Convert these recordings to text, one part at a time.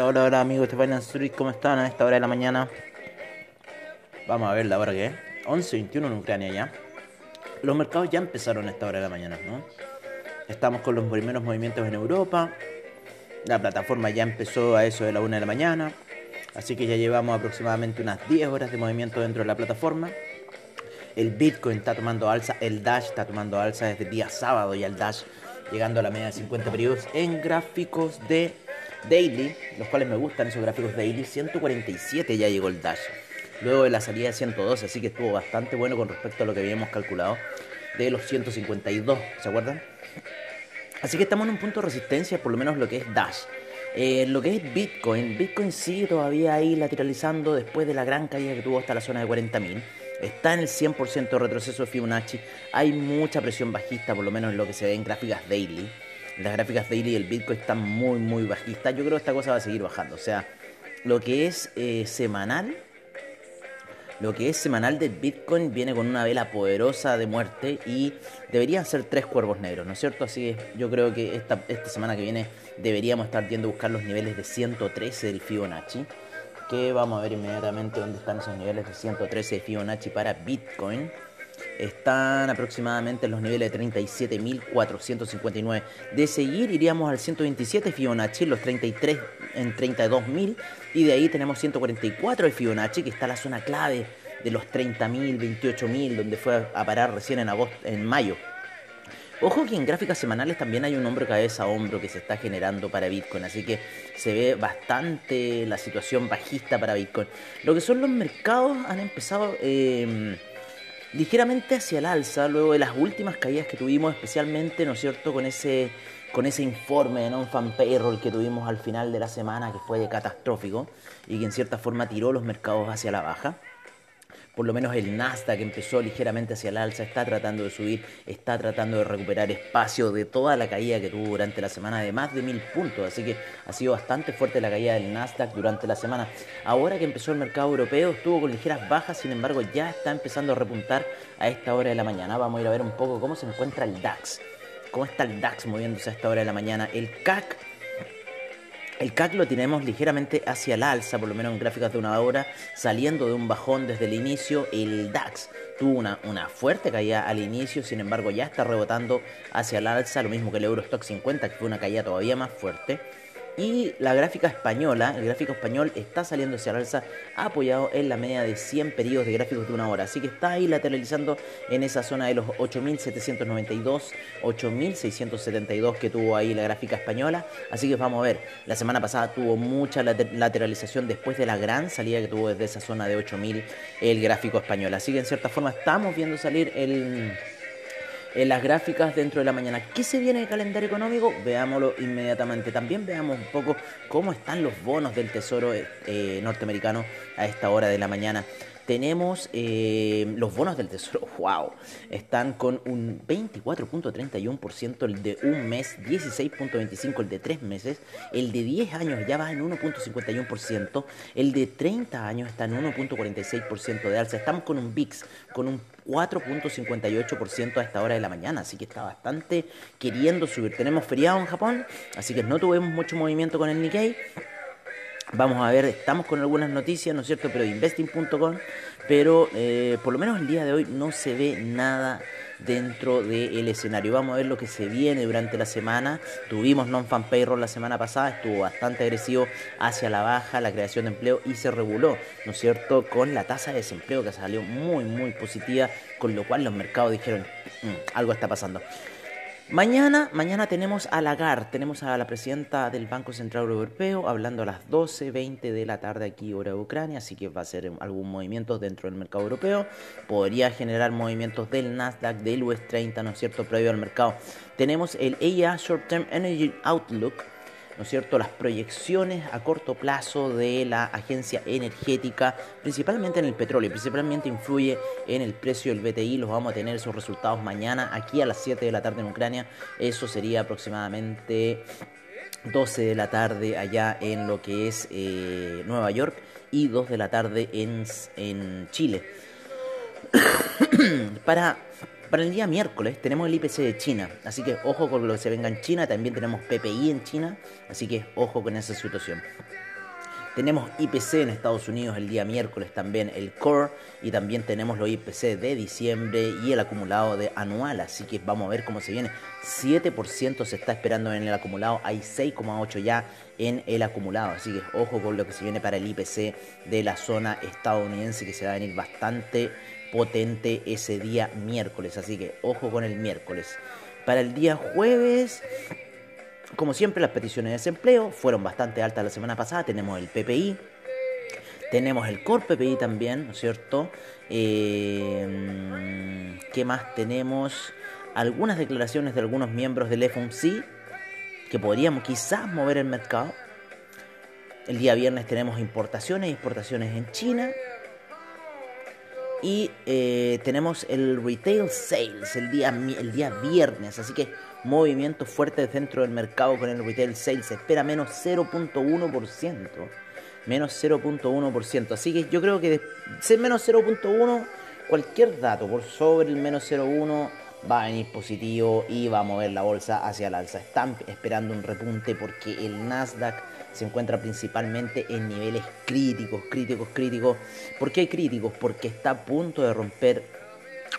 Hola, hola, amigos de Finance Street, ¿cómo están a esta hora de la mañana? Vamos a ver la hora que es. 11.21 en Ucrania ya. Los mercados ya empezaron a esta hora de la mañana, ¿no? Estamos con los primeros movimientos en Europa. La plataforma ya empezó a eso de la 1 de la mañana. Así que ya llevamos aproximadamente unas 10 horas de movimiento dentro de la plataforma. El Bitcoin está tomando alza, el Dash está tomando alza desde el día sábado y el Dash llegando a la media de 50 periodos en gráficos de daily, los cuales me gustan esos gráficos daily. 147 ya llegó el Dash, luego de la salida de 112, así que estuvo bastante bueno con respecto a lo que habíamos calculado de los 152, ¿se acuerdan? Así que estamos en un punto de resistencia, por lo menos lo que es Dash. Eh, lo que es Bitcoin, Bitcoin sigue todavía ahí lateralizando después de la gran caída que tuvo hasta la zona de 40.000. Está en el 100% de retroceso de Fibonacci. Hay mucha presión bajista, por lo menos en lo que se ve en gráficas daily. Las gráficas daily del Bitcoin están muy, muy bajistas. Yo creo que esta cosa va a seguir bajando. O sea, lo que es eh, semanal, lo que es semanal de Bitcoin viene con una vela poderosa de muerte y deberían ser tres cuervos negros, ¿no es cierto? Así que yo creo que esta, esta semana que viene deberíamos estar viendo a buscar los niveles de 113 del Fibonacci que vamos a ver inmediatamente dónde están esos niveles de 113 de Fibonacci para Bitcoin. Están aproximadamente en los niveles de 37.459. De seguir iríamos al 127 Fibonacci, los 33 en 32.000. Y de ahí tenemos 144 de Fibonacci, que está la zona clave de los 30.000, 28.000, donde fue a parar recién en, agosto, en mayo. Ojo que en gráficas semanales también hay un hombro cabeza a hombro que se está generando para Bitcoin, así que se ve bastante la situación bajista para Bitcoin. Lo que son los mercados han empezado eh, ligeramente hacia el alza luego de las últimas caídas que tuvimos, especialmente, ¿no es cierto?, con ese con ese informe de non-fan payroll que tuvimos al final de la semana que fue catastrófico y que en cierta forma tiró los mercados hacia la baja por lo menos el Nasdaq empezó ligeramente hacia el alza, está tratando de subir, está tratando de recuperar espacio de toda la caída que tuvo durante la semana de más de mil puntos, así que ha sido bastante fuerte la caída del Nasdaq durante la semana. Ahora que empezó el mercado europeo, estuvo con ligeras bajas, sin embargo ya está empezando a repuntar a esta hora de la mañana. Vamos a ir a ver un poco cómo se encuentra el DAX, cómo está el DAX moviéndose a esta hora de la mañana. El CAC el CAC lo tenemos ligeramente hacia el alza, por lo menos en gráficas de una hora, saliendo de un bajón desde el inicio. El DAX tuvo una, una fuerte caída al inicio, sin embargo ya está rebotando hacia el alza, lo mismo que el Eurostock 50, que fue una caída todavía más fuerte. Y la gráfica española, el gráfico español está saliendo hacia la alza apoyado en la media de 100 periodos de gráficos de una hora. Así que está ahí lateralizando en esa zona de los 8.792, 8.672 que tuvo ahí la gráfica española. Así que vamos a ver, la semana pasada tuvo mucha lateralización después de la gran salida que tuvo desde esa zona de 8.000 el gráfico español. Así que en cierta forma estamos viendo salir el en las gráficas dentro de la mañana. ¿Qué se viene de calendario económico? Veámoslo inmediatamente. También veamos un poco cómo están los bonos del Tesoro eh, norteamericano a esta hora de la mañana tenemos eh, los bonos del tesoro, wow, están con un 24.31% el de un mes, 16.25% el de tres meses, el de 10 años ya va en 1.51%, el de 30 años está en 1.46% de alza, estamos con un VIX con un 4.58% a esta hora de la mañana, así que está bastante queriendo subir. Tenemos feriado en Japón, así que no tuvimos mucho movimiento con el Nikkei. Vamos a ver, estamos con algunas noticias, ¿no es cierto? Pero de investing.com, pero eh, por lo menos el día de hoy no se ve nada dentro del escenario. Vamos a ver lo que se viene durante la semana. Tuvimos non-fan payroll la semana pasada, estuvo bastante agresivo hacia la baja la creación de empleo y se reguló, ¿no es cierto?, con la tasa de desempleo que salió muy, muy positiva, con lo cual los mercados dijeron, mm, algo está pasando. Mañana, mañana tenemos a Lagarde, tenemos a la presidenta del Banco Central Europeo hablando a las 12.20 de la tarde aquí hora de Ucrania, así que va a ser algún movimiento dentro del mercado europeo. Podría generar movimientos del Nasdaq, del US 30, ¿no es cierto?, previo al mercado. Tenemos el EIA Short Term Energy Outlook, ¿no es cierto?, las proyecciones a corto plazo de la agencia energética, principalmente en el petróleo, principalmente influye en el precio del BTI, los vamos a tener esos resultados mañana aquí a las 7 de la tarde en Ucrania, eso sería aproximadamente 12 de la tarde allá en lo que es eh, Nueva York y 2 de la tarde en, en Chile. Para Para el día miércoles tenemos el IPC de China, así que ojo con lo que se venga en China, también tenemos PPI en China, así que ojo con esa situación. Tenemos IPC en Estados Unidos el día miércoles también, el core, y también tenemos los IPC de diciembre y el acumulado de anual, así que vamos a ver cómo se viene. 7% se está esperando en el acumulado, hay 6,8 ya en el acumulado, así que ojo con lo que se viene para el IPC de la zona estadounidense que se va a venir bastante potente ese día miércoles, así que ojo con el miércoles. Para el día jueves como siempre, las peticiones de desempleo fueron bastante altas la semana pasada. Tenemos el PPI, tenemos el Core PPI también, ¿no es cierto? Eh, ¿Qué más tenemos? Algunas declaraciones de algunos miembros del FOMC que podríamos quizás mover el mercado. El día viernes tenemos importaciones exportaciones en China. Y eh, tenemos el retail sales el día, el día viernes. Así que movimientos fuertes dentro del mercado con el retail sales. Espera menos 0.1%. Menos 0.1%. Así que yo creo que de menos 0.1, cualquier dato por sobre el menos 0.1 va a venir positivo y va a mover la bolsa hacia el alza. Están esperando un repunte porque el Nasdaq se encuentra principalmente en niveles críticos, críticos, críticos. ¿Por qué críticos? Porque está a punto de romper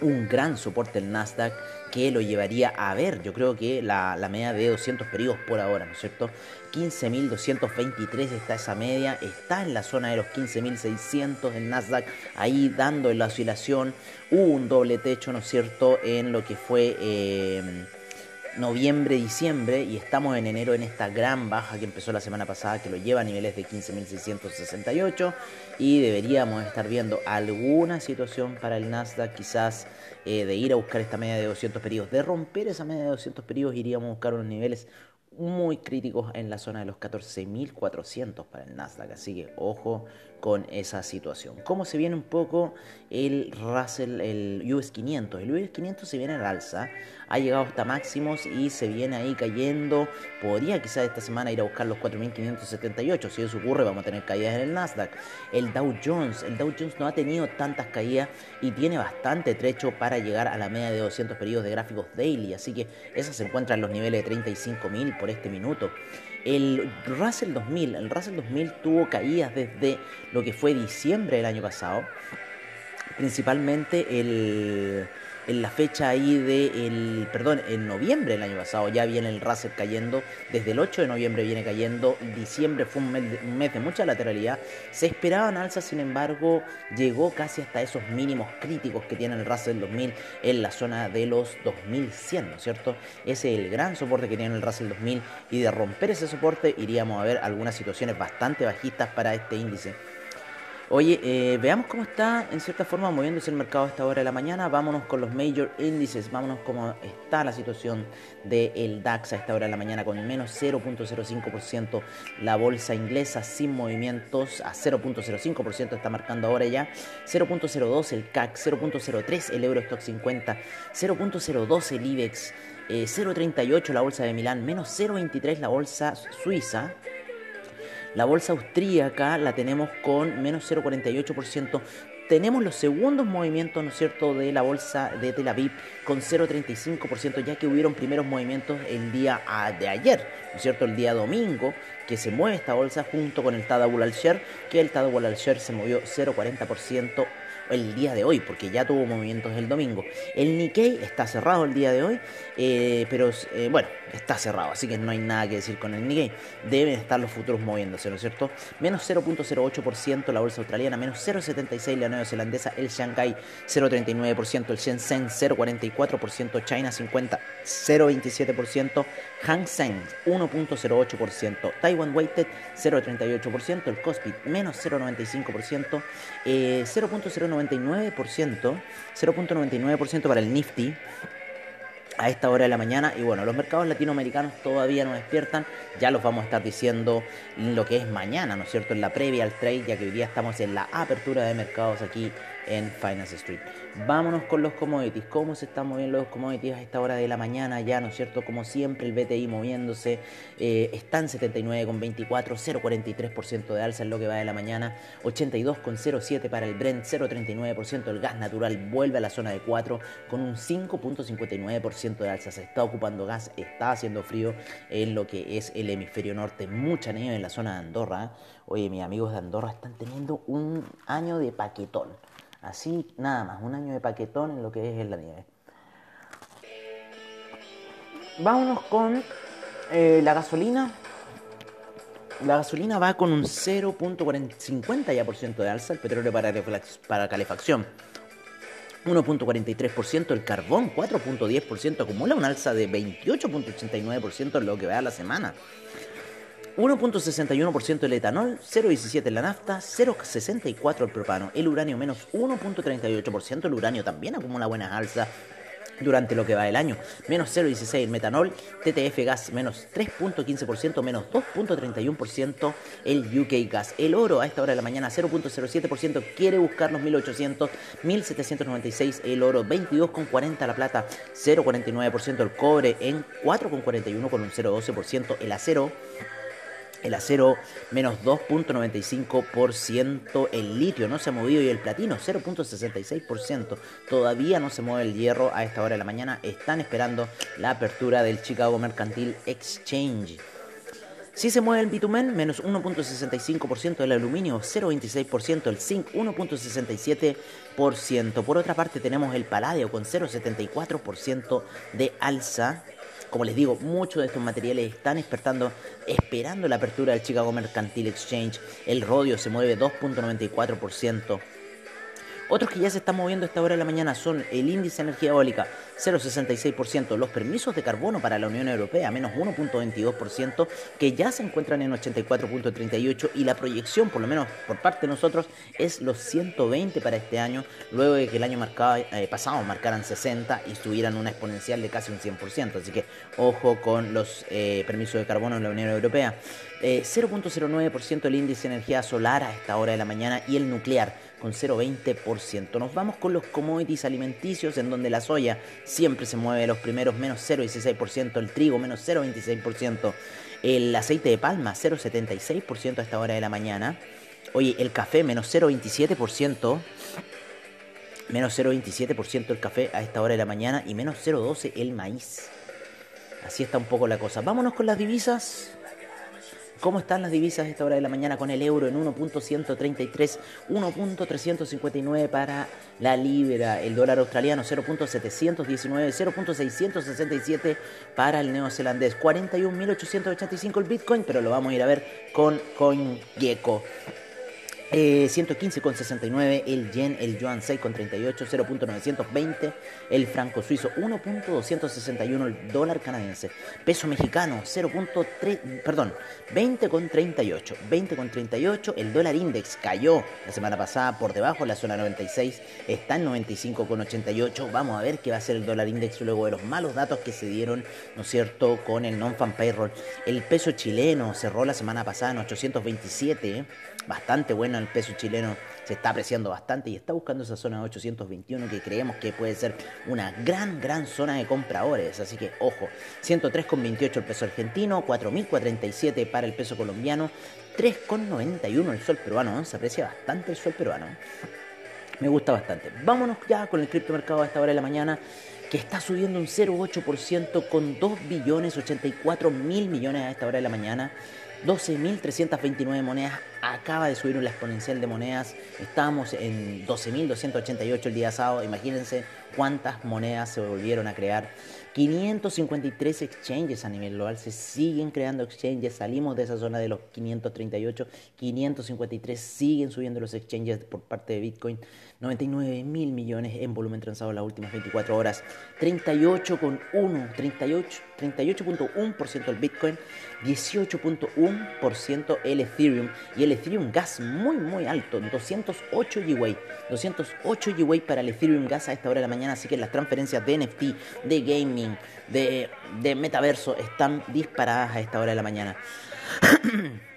un gran soporte el Nasdaq que lo llevaría a ver, yo creo que la, media de 200 periodos por ahora, ¿no es cierto? 15.223 está esa media, está en la zona de los 15.600 el Nasdaq, ahí dando la oscilación, un doble techo, ¿no es cierto?, en lo que fue... Eh, noviembre, diciembre y estamos en enero en esta gran baja que empezó la semana pasada que lo lleva a niveles de 15.668 y deberíamos estar viendo alguna situación para el Nasdaq quizás eh, de ir a buscar esta media de 200 periodos, de romper esa media de 200 periodos iríamos a buscar unos niveles muy críticos en la zona de los 14.400 para el Nasdaq, así que ojo con esa situación. ¿Cómo se viene un poco el Russell, el US 500? El US 500 se viene al alza, ha llegado hasta máximos y se viene ahí cayendo. Podría quizás esta semana ir a buscar los 4.578. Si eso ocurre, vamos a tener caídas en el Nasdaq. El Dow Jones, el Dow Jones no ha tenido tantas caídas y tiene bastante trecho para llegar a la media de 200 periodos de gráficos daily. Así que esa se encuentra en los niveles de 35.000 por este minuto. El Russell 2000, el Russell 2000 tuvo caídas desde lo que fue diciembre del año pasado, principalmente el en la fecha ahí de el, perdón, en noviembre del año pasado ya viene el Russell cayendo, desde el 8 de noviembre viene cayendo, diciembre fue un mes, de, mucha lateralidad, se esperaban alzas, sin embargo, llegó casi hasta esos mínimos críticos que tiene el Russell 2000 en la zona de los 2100, ¿no es cierto? Ese es el gran soporte que tiene el Russell 2000 y de romper ese soporte iríamos a ver algunas situaciones bastante bajistas para este índice. Oye, eh, veamos cómo está en cierta forma moviéndose el mercado a esta hora de la mañana. Vámonos con los major índices, vámonos cómo está la situación del DAX a esta hora de la mañana con menos 0.05%. La bolsa inglesa sin movimientos a 0.05% está marcando ahora ya. 0.02 el CAC, 0.03 el Eurostock 50, 0.02 el IBEX, 0.38 eh, la bolsa de Milán, menos 0.23 la bolsa suiza. La bolsa austríaca la tenemos con menos 0,48%. Tenemos los segundos movimientos, ¿no es cierto?, de la bolsa de Tel Aviv con 0,35%, ya que hubieron primeros movimientos el día ah, de ayer, ¿no es cierto?, el día domingo, que se mueve esta bolsa junto con el Tadawul al-Sher, que el Tadawul al-Sher se movió 0,40% el día de hoy, porque ya tuvo movimientos el domingo. El Nikkei está cerrado el día de hoy, eh, pero eh, bueno, está cerrado, así que no hay nada que decir con el Nikkei. Deben estar los futuros moviéndose, ¿no es cierto? Menos 0.08% la bolsa australiana, menos 0.76% la neozelandesa, el Shanghai 0.39%, el Shenzhen 0.44%, China 50 0.27%, Hang Seng 1.08%, Taiwan Weighted 0.38%, el Kospi menos 0.95%, eh, 0.099%, 0.99% para el Nifty a esta hora de la mañana. Y bueno, los mercados latinoamericanos todavía no despiertan. Ya los vamos a estar diciendo lo que es mañana, ¿no es cierto? En la previa al trade, ya que hoy día estamos en la apertura de mercados aquí en Finance Street. Vámonos con los commodities. ¿Cómo se están moviendo los commodities a esta hora de la mañana ya, no es cierto? Como siempre, el BTI moviéndose eh, está en 79,24, 0,43% de alza en lo que va de la mañana, 82,07 para el Brent, 0,39%. El gas natural vuelve a la zona de 4 con un 5,59% de alza. Se está ocupando gas, está haciendo frío en lo que es el hemisferio norte. Mucha nieve en la zona de Andorra. Oye, mis amigos de Andorra están teniendo un año de paquetón. Así, nada más, un año de paquetón en lo que es la nieve. Vámonos con eh, la gasolina. La gasolina va con un 0.50 ya por ciento de alza, el petróleo para, para calefacción 1.43%, el carbón 4.10%, acumula un alza de 28.89% en lo que va a la semana. 1.61% el etanol, 0.17 la nafta, 0.64 el propano, el uranio menos 1.38%, el uranio también acumula buenas alzas durante lo que va el año. Menos 0,16 el metanol, TTF gas menos 3.15%, menos 2.31% el UK gas. El oro a esta hora de la mañana 0.07%, quiere buscar los 1800, 1796 el oro, 22.40 la plata, 0.49% el cobre en 4.41 con un 0.12%, el acero el acero menos 2.95%, el litio no se ha movido y el platino 0.66%. Todavía no se mueve el hierro a esta hora de la mañana. Están esperando la apertura del Chicago Mercantile Exchange. Si se mueve el bitumen, menos 1.65%, el aluminio 0.26%, el zinc 1.67%. Por otra parte tenemos el paladio con 0.74% de alza como les digo, muchos de estos materiales están despertando, esperando la apertura del Chicago Mercantile Exchange. El rodio se mueve 2.94%. Otros que ya se están moviendo a esta hora de la mañana son el índice de energía eólica 0,66%, los permisos de carbono para la Unión Europea menos 1.22%, que ya se encuentran en 84.38% y la proyección, por lo menos por parte de nosotros, es los 120 para este año, luego de que el año eh, pasado marcaran 60 y tuvieran una exponencial de casi un 100%. Así que ojo con los eh, permisos de carbono en la Unión Europea. 0.09% eh, el índice de energía solar a esta hora de la mañana y el nuclear con 0,20%. Nos vamos con los commodities alimenticios en donde la soya siempre se mueve los primeros menos 0,16%, el trigo menos 0,26%, el aceite de palma 0,76% a esta hora de la mañana. Oye, el café menos 0,27%. Menos 0,27% el café a esta hora de la mañana y menos 0,12% el maíz. Así está un poco la cosa. Vámonos con las divisas. ¿Cómo están las divisas a esta hora de la mañana con el euro en 1.133, 1.359 para la libra, el dólar australiano 0.719, 0.667 para el neozelandés, 41.885 el bitcoin, pero lo vamos a ir a ver con CoinGecko. Eh, 115,69 el yen, el yuan 6,38, 0.920 el franco suizo, 1.261 el dólar canadiense, peso mexicano 0.3, perdón, 20,38, 20,38 el dólar index cayó la semana pasada por debajo de la zona 96, está en 95,88, vamos a ver qué va a ser el dólar index luego de los malos datos que se dieron, ¿no es cierto?, con el non-fan payroll, el peso chileno cerró la semana pasada en 827, bastante bueno el peso chileno, se está apreciando bastante y está buscando esa zona de 821 que creemos que puede ser una gran, gran zona de compradores. Así que ojo, 103,28 el peso argentino, 4.047 para el peso colombiano, 3,91 el sol peruano, se aprecia bastante el sol peruano. Me gusta bastante. Vámonos ya con el criptomercado a esta hora de la mañana que está subiendo un 0,8% con 2 billones 84 mil millones a esta hora de la mañana. 12.329 monedas, acaba de subir una exponencial de monedas, estamos en 12.288 el día sábado, imagínense cuántas monedas se volvieron a crear. 553 exchanges a nivel global, se siguen creando exchanges, salimos de esa zona de los 538, 553 siguen subiendo los exchanges por parte de Bitcoin, 99 mil millones en volumen transado en las últimas 24 horas, 38,1, 38, 38.1% el Bitcoin, 18.1% el Ethereum. Y el Ethereum Gas muy muy alto, 208 GWay, 208 GWay para el Ethereum Gas a esta hora de la mañana, así que las transferencias de NFT, de gaming, de, metaverso están disparadas a esta hora de la mañana.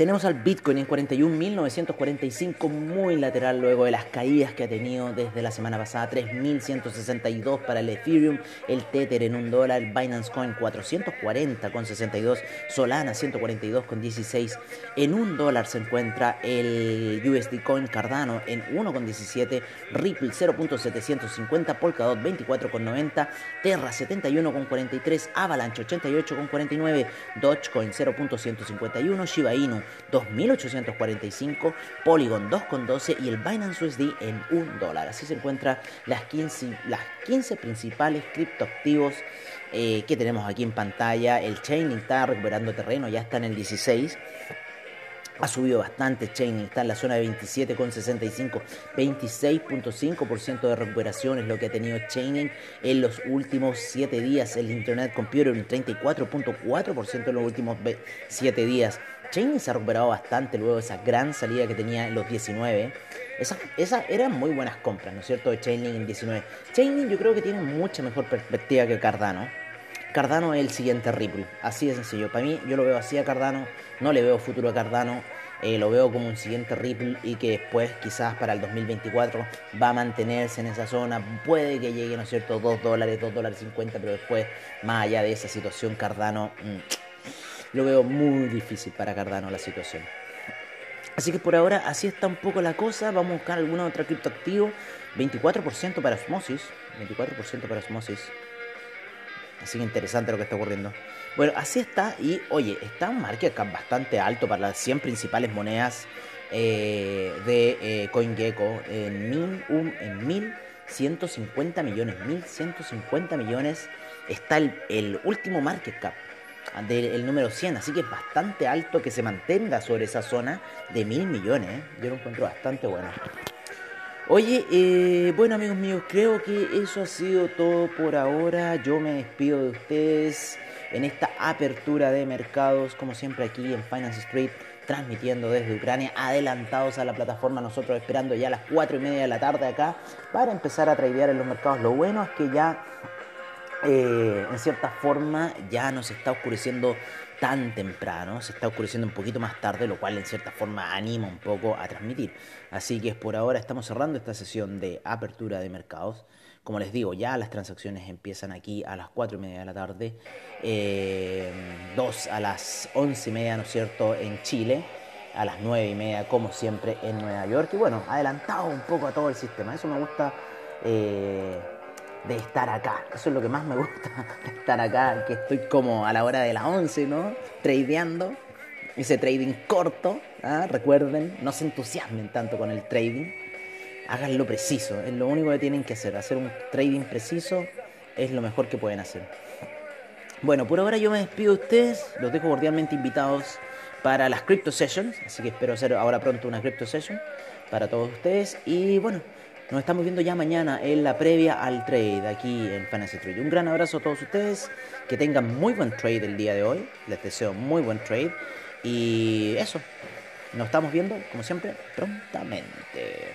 Tenemos al Bitcoin en 41.945, muy lateral luego de las caídas que ha tenido desde la semana pasada. 3.162 para el Ethereum, el Tether en un dólar, el Binance Coin 440,62, Solana 142,16. En un dólar se encuentra el USD Coin Cardano en 1,17, Ripple 0.750, Polkadot 24,90, Terra 71,43, Avalanche 88,49, Dogecoin 0.151, Shiba Inu 2.845, Polygon 2,12 y el Binance USD en 1 dólar. Así se encuentran las 15, las 15 principales criptoactivos eh, que tenemos aquí en pantalla. El Chainlink está recuperando terreno, ya está en el 16. Ha subido bastante Chainlink, está en la zona de 27,65, 26.5% de recuperación es lo que ha tenido Chainlink en los últimos 7 días. El Internet Computer un 34.4% en los últimos 7 días. Chainlink se ha recuperado bastante luego de esa gran salida que tenía en los 19. Esas esa eran muy buenas compras, ¿no es cierto? De Chainlink en 19. Chainlink yo creo que tiene mucha mejor perspectiva que Cardano. Cardano es el siguiente Ripple, así de sencillo. Para mí, yo lo veo así a Cardano, no le veo futuro a Cardano. Eh, lo veo como un siguiente Ripple y que después quizás para el 2024 va a mantenerse en esa zona. Puede que llegue, ¿no es cierto?, 2 dólares, 2 dólares 50, pero después, más allá de esa situación, Cardano... Mmm, lo veo muy difícil para Cardano la situación. Así que por ahora así está un poco la cosa. Vamos a buscar alguna otra criptoactivo. 24% para Osmosis. 24% para Osmosis. Así que interesante lo que está ocurriendo. Bueno, así está. Y oye, está un market cap bastante alto para las 100 principales monedas eh, de eh, CoinGecko. En, mil, um, en 1150 millones. 1150 millones está el último market cap del número 100, así que es bastante alto que se mantenga sobre esa zona de mil millones. ¿eh? Yo lo encuentro bastante bueno. Oye, eh, bueno amigos míos, creo que eso ha sido todo por ahora. Yo me despido de ustedes en esta apertura de mercados, como siempre aquí en Finance Street, transmitiendo desde Ucrania, adelantados a la plataforma, nosotros esperando ya a las 4 y media de la tarde acá para empezar a tradear en los mercados. Lo bueno es que ya eh, en cierta forma ya no se está oscureciendo tan temprano, se está oscureciendo un poquito más tarde, lo cual en cierta forma anima un poco a transmitir. Así que por ahora estamos cerrando esta sesión de apertura de mercados. Como les digo, ya las transacciones empiezan aquí a las 4 y media de la tarde, eh, 2 a las 11 y media, ¿no es cierto?, en Chile, a las 9 y media, como siempre, en Nueva York. Y bueno, adelantado un poco a todo el sistema. Eso me gusta. Eh, de estar acá. Eso es lo que más me gusta, estar acá, que estoy como a la hora de las 11, ¿no? Tradeando, ese trading corto, ¿ah? recuerden, no se entusiasmen tanto con el trading, háganlo preciso, es lo único que tienen que hacer, hacer un trading preciso es lo mejor que pueden hacer. Bueno, por ahora yo me despido de ustedes, los dejo cordialmente invitados para las Crypto Sessions, así que espero hacer ahora pronto una Crypto Session para todos ustedes y bueno, nos estamos viendo ya mañana en la previa al trade aquí en Fantasy Trade. Un gran abrazo a todos ustedes, que tengan muy buen trade el día de hoy. Les deseo muy buen trade. Y eso, nos estamos viendo, como siempre, prontamente.